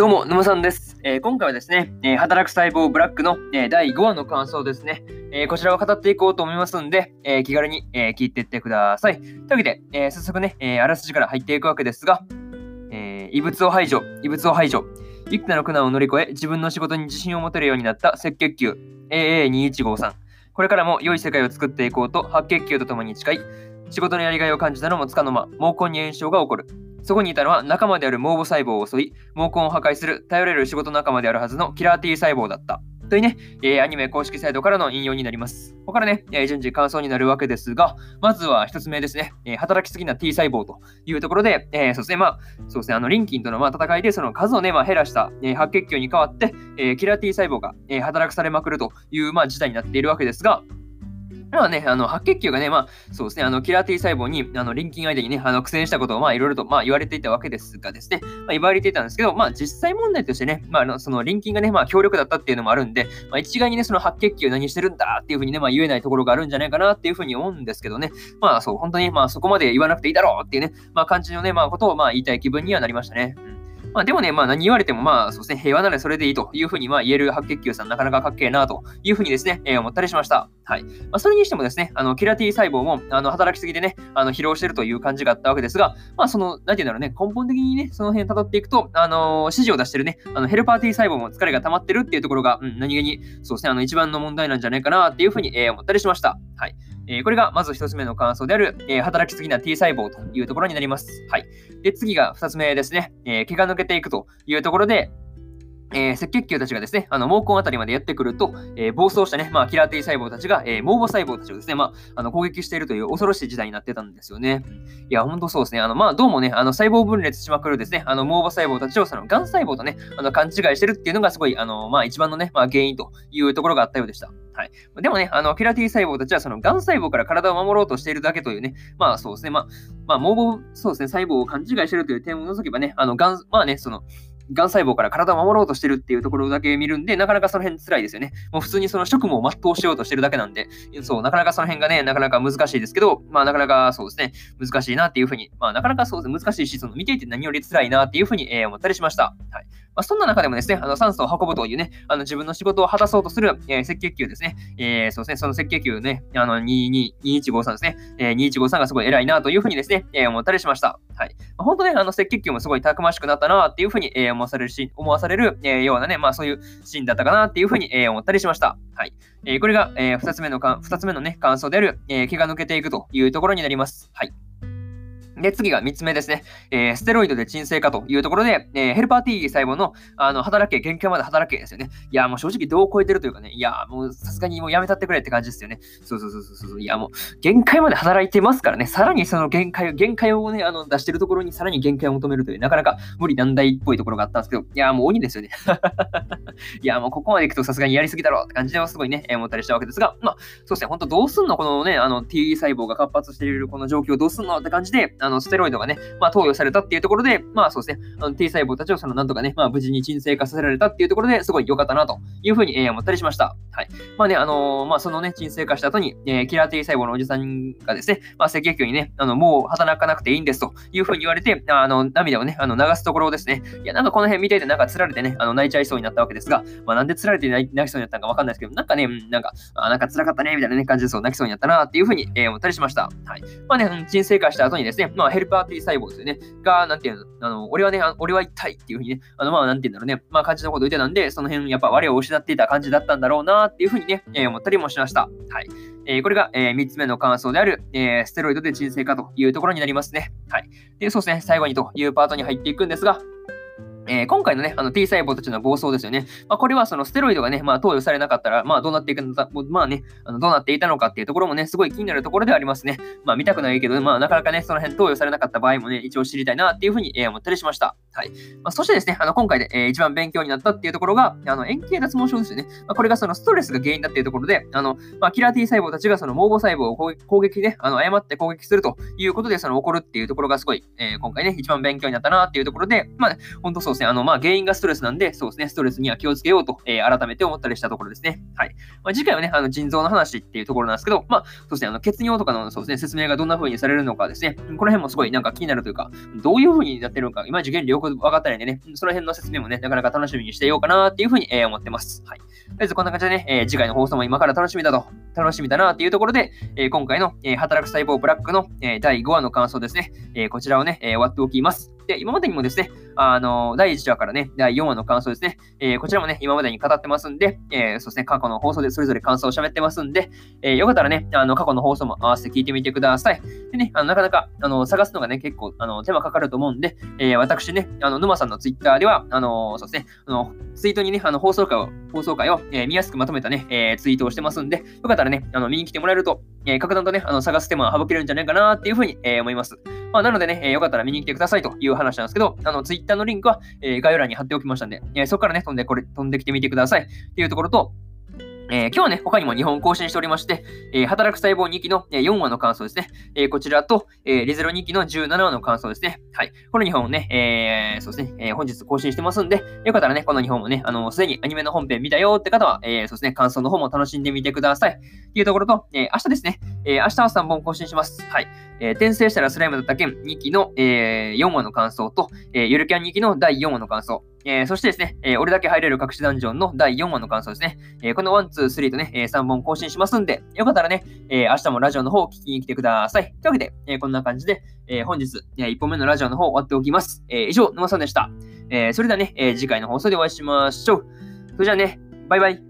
どうも、沼さんです。えー、今回はですね、えー、働く細胞ブラックの、えー、第5話の感想ですね、えこちらを語っていこうと思いますんで、え気軽に、え聞いていってください。というわけで、え早速ね、えあらすじから入っていくわけですが、え異物を排除、異物を排除。幾多の苦難を乗り越え、自分の仕事に自信を持てるようになった赤血球 AA2153。これからも良い世界を作っていこうと白血球と共に誓い、仕事のやりがいを感じたのもつかの間、毛根に炎症が起こる。そこにいたのは仲間である毛母細胞を襲い、毛根を破壊する頼れる仕事仲間であるはずのキラー T 細胞だった。というね、えー、アニメ公式サイトからの引用になります。ここからね、えー、順次感想になるわけですが、まずは一つ目ですね、えー、働きすぎな T 細胞というところで、え、そうですね、まあ、そうですね、あの、リンキンとのまあ戦いでその数をね、まあ、減らした、え、白血球に代わって、え、キラー T 細胞が、え、働かされまくるという、まあ、事態になっているわけですが、まあね、あの、白血球がね、まあ、そうですね、あの、キラー T 細胞に、あの、リンキン相手にね、あの、苦戦したことを、まあ、いろいろと、まあ、言われていたわけですがですね、まあ、言われていたんですけど、まあ、実際問題としてね、まあ、あの、その、リンキンがね、まあ、強力だったっていうのもあるんで、まあ、一概にね、その白血球何してるんだっていうふうにね、まあ、言えないところがあるんじゃないかなっていうふうに思うんですけどね、まあ、そう、本当に、まあ、そこまで言わなくていいだろうっていうね、まあ、感じのね、まあ、ことを、まあ、言いたい気分にはなりましたね。うんまあでもね、まあ何言われてもまあそうですね、平和ならそれでいいというふうにまあ言える白血球さんなかなかかっけえなというふうにですね、えー、思ったりしました。はい。まあそれにしてもですね、あの、キラティ細胞もあの働きすぎでね、あの疲労してるという感じがあったわけですが、まあその、なんていうんだろうね、根本的にね、その辺辿っていくと、あのー、指示を出してるね、あのヘルパー T 細胞も疲れが溜まってるっていうところが、うん、何気に、そうですね、あの一番の問題なんじゃないかなっていうふうに、えー、思ったりしました。はい。え、これがまず1つ目の感想である、え、働きすぎな T 細胞というところになります。はい。で、次が2つ目ですね。え、毛が抜けていくというところで、えー、赤血球たちがですね、あの毛根あたりまでやってくると、えー、暴走したね、まあ、キラー T 細胞たちが、えー、毛母細胞たちをですね、まあ、あの攻撃しているという恐ろしい時代になってたんですよね。いや、ほんとそうですね。あの、まあ、どうもね、あの細胞分裂しまくるですね、あの毛母細胞たちをその癌細胞とね、あの勘違いしてるっていうのがすごい、あの、まあ、一番のね、まあ、原因というところがあったようでした。はい。でもね、あの、キラー T 細胞たちはその癌細胞から体を守ろうとしているだけというね、まあそうですね、まあ、まあ、毛母、そうですね、細胞を勘違いしてるという点を除けばね、あの、癌、まあね、その、がん細胞から体を守ろうとしてるっていうところだけ見るんで、なかなかその辺辛いですよね。もう普通にその職務を全うしようとしてるだけなんで、そう、なかなかその辺がね、なかなか難しいですけど、まあなかなかそうですね、難しいなっていうふうに、まあなかなかそうですね、難しいし、その見ていて何より辛いなっていうふうに、えー、思ったりしました。はい。まあ、そんな中でもですね、あの酸素を運ぶというね、あの自分の仕事を果たそうとする、えー、赤血球ですね、えー、そうですね、その赤血球ね、あの2153ですね、えー、2153がすごい偉いなというふうにですね、えー、思ったりしました。はい。まあ、本当ね、あの赤血球もすごいたくましくなったなっていうふうに、えー、思わされるし、思わされる、えー、ようなね、まあそういうシーンだったかなっていうふうに、えー、思ったりしました。はい。えー、これが、えー、2つ目のか、二つ目のね、感想である、えー、毛が抜けていくというところになります。はい。で、次が3つ目ですね。えー、ステロイドで鎮静化というところで、えー、ヘルパー T 細胞のあの働け、限界まで働けですよね。いや、もう正直どう超えてるというかね、いや、もうさすがにもうやめたってくれって感じですよね。そうそうそうそうそう。いや、もう限界まで働いてますからね、さらにその限界を、限界をね、あの出してるところにさらに限界を求めるという、なかなか無理難題っぽいところがあったんですけど、いや、もう鬼ですよね。いや、もうここまで行くとさすがにやりすぎだろうって感じではすごいね、思ったりしたわけですが、まあ、そうですね、ほんとどうすんの？このね、あの T 細胞が活発しているこの状況どうすんの？って感じで、あのステロイドがね、まあ、投与されたっていうところで、まあそうですね、あの T 細胞たちをそのなんとかね、まあ無事に鎮静化させられたっていうところですごい良かったなというふうに、えー、思ったりしました。はい。まあね、あのー、まあそのね、鎮静化した後に、えー、キラー T 細胞のおじさんがですね、まあ赤血球にね、あの、もう働かなくていいんですというふうに言われて、あの、涙をね、あの流すところですね。いや、なんかこの辺見ていてなんか釣られてね、あの泣いちゃいそうになったわけですが、まあなんで釣られて泣きそうになったのかわかんないですけど、なんかね、なんか、あなんか辛かったね、みたいなね、感じでそう泣きそうになったなっていうふうに、えー、思ったりしました。はい。まあね、鎮静化した後にですね、まあヘルパー T 細胞ですよね、が、なんていうの、あの、俺はね、俺は痛いっていうふうにね、あの、まあ、なんていうんだろうね、まあ、感じのこと言ってたんで、その辺、やっぱ我を失っていた感じだったんだろうなっていうふうにね、えー、思ったりもしました。はい。えー、これが、えー、3つ目の感想である、えー、ステロイドで鎮静化というところになりますね。はい。で、そうですね、最後にというパートに入っていくんですが、えー、今回のね、あの T 細胞たちの暴走ですよね。まあ、これはそのステロイドがね、まあ、投与されなかったら、まあ、どうなっていくのか、まあね、あのどうなっていたのかっていうところもね、すごい気になるところではありますね。まあ、見たくないけど、まあ、なかなかね、その辺投与されなかった場合もね、一応知りたいなっていうふうに、え、思ったりしました。はい。まあ、そしてですね、あの、今回で、えー、一番勉強になったっていうところが、あの、円形脱毛症ですよね。まあ、これがそのストレスが原因だっていうところで、あの、まあ、キラー T 細胞たちがその毛母細胞を攻撃ね、あの、誤って攻撃するということで、その起こるっていうところがすごい、えー、今回ね、一番勉強になったなっていうところで、まあ、ね、本当そうですね、あの、まあ、原因がストレスなんで、そうですね、ストレスには気をつけようと、えー、改めて思ったりしたところですね。はい。まあ、次回はね、あの腎臓の話っていうところなんですけど、まあ、そうですね、あの血尿とかのそうですね、説明がどんな風にされるのかですね、この辺もすごいなんか気になるというか、どういう風になってるのか、いまいち原理よく分かったりでね、その辺の説明もね、なかなか楽しみにしていようかなっていうふうに、えー、思ってます。はい。とりあえずこんな感じでね、えー、次回の放送も今から楽しみだと、楽しみだなっていうところで、えー、今回の、えー、働く細胞ブラックの、えー、第5話の感想ですね、えー、こちらをね、えー、終わっておきます。で、今までにもですね、あの、第1話からね、第4話の感想ですね、えー、こちらもね、今までに語ってますんで、えー、そうですね、過去の放送でそれぞれ感想を喋ってますんで、えー、よかったらね、あの、過去の放送も合わせて聞いてみてください。でね、あのなかなか、あの、探すのがね、結構、あの、手間かかると思うんで、え、私ね、あの、沼さんのツイッターでは、あの、そうですね、あの、ツイートにね、あの、放送回を、放送回を、え、見やすくまとめたね、え、ツイートをしてますんで、よかったらね、あの、見に来てもらえると、え、格段とね、あの、探す手間は省けるんじゃないかなっていうふうに、え、思います。まあ、なのでね、え、よかったら見に来てくださいという話なんですけど、あの、ツイッターのリンクは、えー、概要欄に貼っておきましたんで、えー、そこからね、飛んで、これ、飛んできてみてください。っていうところと、えー、今日はね、他にも2本更新しておりまして、えー、働く細胞2期の4話の感想ですね。えー、こちらと、えリゼロ2期の17話の感想ですね。はい。この2本をね、えそうですね、え本日更新してますんで、よかったらね、この2本もね、あの、すでにアニメの本編見たよって方は、えそうですね、感想の方も楽しんでみてください。っていうところと、え明日ですね、え明日は3本更新します。はい。え転生したらスライムだった件2期の、え4話の感想と、えゆるキャン2期の第4話の感想。えー、そしてですね、えー、俺だけ入れる隠しダンジョンの第4話の感想ですね。えー、この1、2、3とね、え3本更新しますんで、よかったらね、え明日もラジオの方を聞きに来てください。というわけで、えこんな感じで、え本日、え1本目のラジオの方終わっておきます。え以上、沼さんでした。えそれではね、え次回の放送でお会いしましょう。それじゃあね、バイバイ。